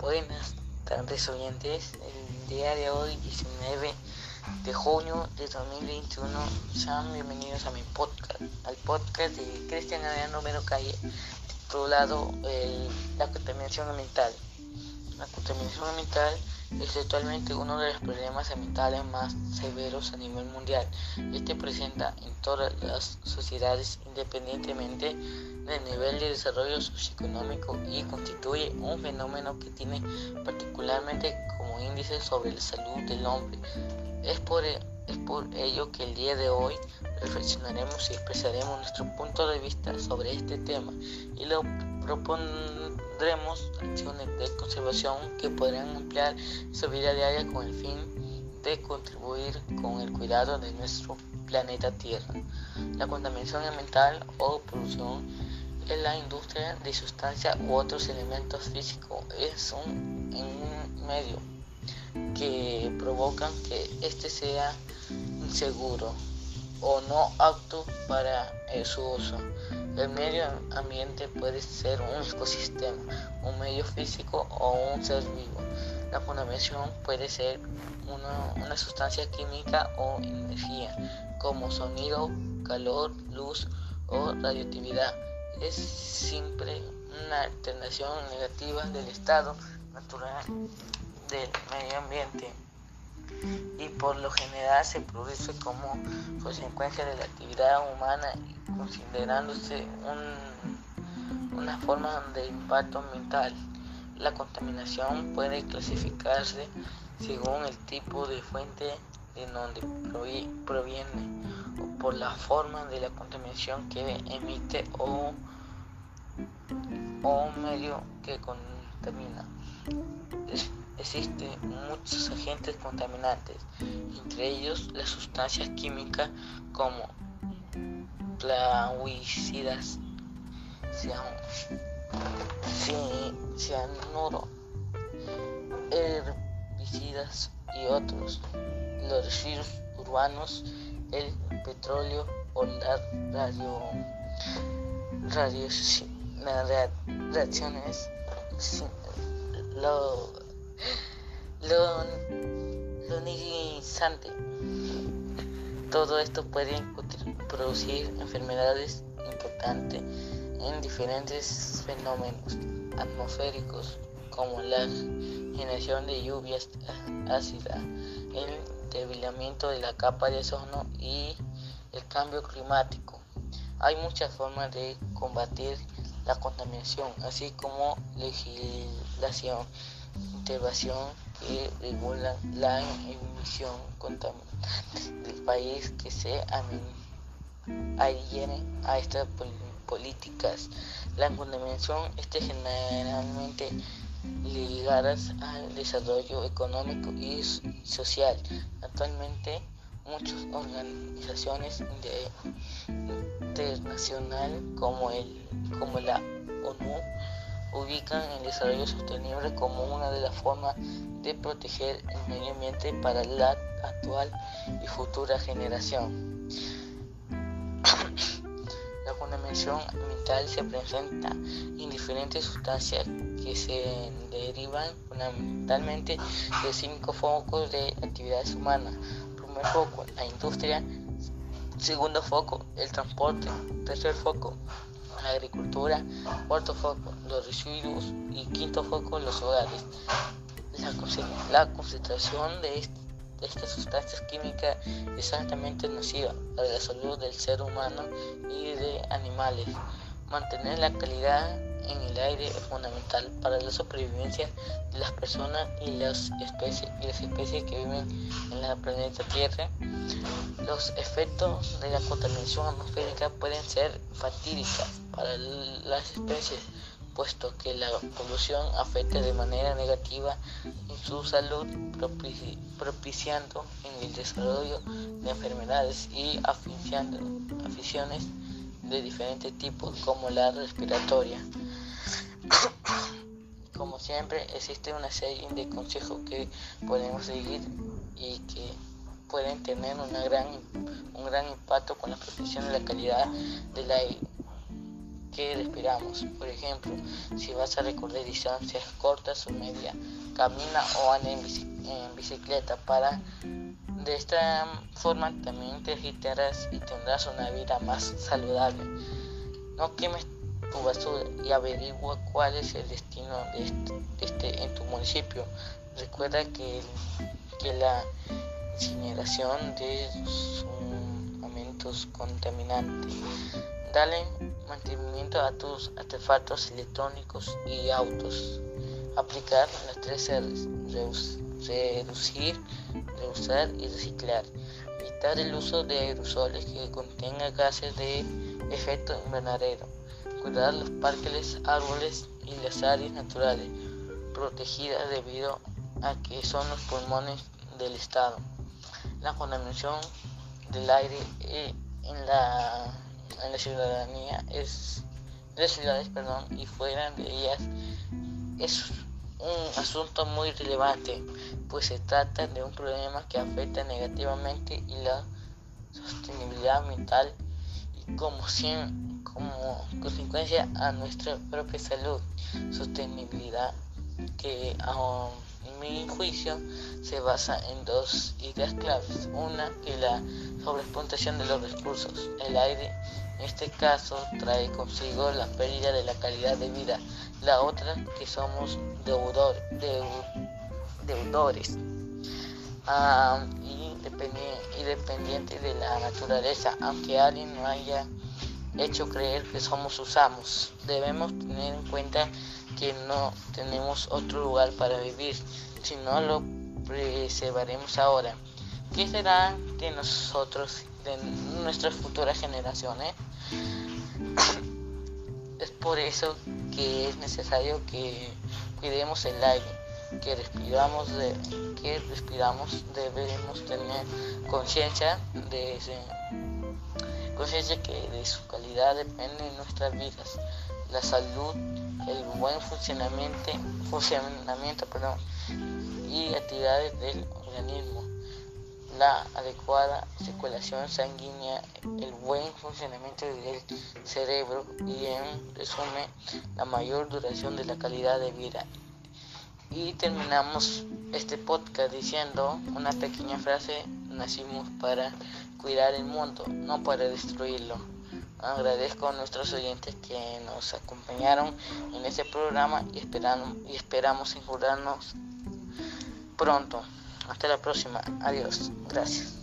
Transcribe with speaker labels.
Speaker 1: Buenas tardes oyentes, el día de hoy 19 de junio de 2021 sean bienvenidos a mi podcast, al podcast de Cristian Adriano Mero Calle titulado La contaminación ambiental. La contaminación ambiental es actualmente uno de los problemas ambientales más severos a nivel mundial. Este presenta en todas las sociedades independientemente del nivel de desarrollo socioeconómico y constituye un fenómeno que tiene particularmente como índice sobre la salud del hombre. Es por, es por ello que el día de hoy reflexionaremos y expresaremos nuestro punto de vista sobre este tema y lo propondremos acciones de conservación que podrán ampliar su vida diaria con el fin de contribuir con el cuidado de nuestro planeta Tierra. La contaminación ambiental o polución en la industria de sustancias u otros elementos físicos es un medio que provocan que éste sea inseguro o no apto para su uso. El medio ambiente puede ser un ecosistema, un medio físico o un ser vivo. La contaminación puede ser una, una sustancia química o energía, como sonido, calor, luz o radioactividad. Es siempre una alternación negativa del estado natural del medio ambiente y por lo general se produce como consecuencia de la actividad humana considerándose una forma de impacto ambiental. La contaminación puede clasificarse según el tipo de fuente de donde proviene o por la forma de la contaminación que emite o, o un medio que contamina. Existen muchos agentes contaminantes, entre ellos las sustancias químicas como plaguicidas, cianuro, herbicidas y otros, los residuos urbanos, el petróleo o radio, radio, las reacciones, lo, Todo esto puede producir enfermedades importantes en diferentes fenómenos atmosféricos como la generación de lluvias ácidas, el debilitamiento de la capa de ozono y el cambio climático. Hay muchas formas de combatir la contaminación, así como legislación, intervención que regulan la emisión contaminante del país que se adhieren a estas políticas. La contaminación está generalmente ligadas al desarrollo económico y social. Actualmente muchas organizaciones internacionales como, el, como la ONU ubican el desarrollo sostenible como una de las formas de proteger el medio ambiente para la actual y futura generación. la contaminación ambiental se presenta en diferentes sustancias que se derivan fundamentalmente de cinco focos de actividades humanas. Primer foco, la industria. Segundo foco, el transporte. Tercer foco, la agricultura, cuarto foco los residuos y quinto foco los hogares. La, concentración de, estas sustancias químicas es altamente nociva para la salud del ser humano y de animales. Mantener la calidad en el aire es fundamental para la supervivencia de las personas y las especies que viven en la planeta Tierra. Los efectos de la contaminación atmosférica pueden ser fatídicas para las especies, puesto que la polución afecta de manera negativa en su salud, propiciando en el desarrollo de enfermedades y aficiones de diferentes tipos como la respiratoria. Como siempre, existe una serie de consejos que podemos seguir y que pueden tener una gran, un gran impacto con la protección de la calidad del aire que respiramos. Por ejemplo, si vas a recorrer distancias cortas o medias, camina o anda en, bicicleta para de esta forma también te agitarás y tendrás una vida más saludable. No quemes tu basura y averigua cuál es el destino de este, este en tu municipio. Recuerda que, que la incineración de contaminante. Dale mantenimiento a tus artefactos electrónicos y autos. Aplicar las tres R's. reducir, reusar y reciclar. Evitar el uso de aerosoles que contengan gases de efecto invernadero. Cuidar los parques, árboles y las áreas naturales protegidas debido a que son los pulmones del Estado. La contaminación del aire en la, en la ciudadanía es de ciudades perdón y fuera de ellas es un asunto muy relevante pues se trata de un problema que afecta negativamente y la sostenibilidad ambiental y como, como consecuencia a nuestra propia salud sostenibilidad que um, mi juicio se basa en dos ideas claves. Una, que la sobreexplotación de los recursos. El aire, en este caso, trae consigo la pérdida de la calidad de vida. La otra, que somos deudor, deudores. Ah, y, dependientes de la naturaleza, aunque alguien no haya hecho creer que somos usamos. Debemos tener en cuenta que no tenemos otro lugar para vivir, si no lo preservaremos ahora. ¿Qué será de nosotros, de nuestras futuras generaciones? es por eso que es necesario que cuidemos el aire, que respiramos, de, que respiramos debemos tener conciencia de conciencia que de su calidad depende de nuestras vidas, la salud el buen funcionamiento, funcionamiento perdón, y actividades del organismo, la adecuada circulación sanguínea, el buen funcionamiento del cerebro y en resumen la mayor duración de la calidad de vida. Y terminamos este podcast diciendo una pequeña frase, nacimos para cuidar el mundo, no para destruirlo. Agradezco a nuestros oyentes que nos acompañaron en este programa y, esperamos, y esperamos encontrarnos pronto. Hasta la próxima. Adiós. Gracias.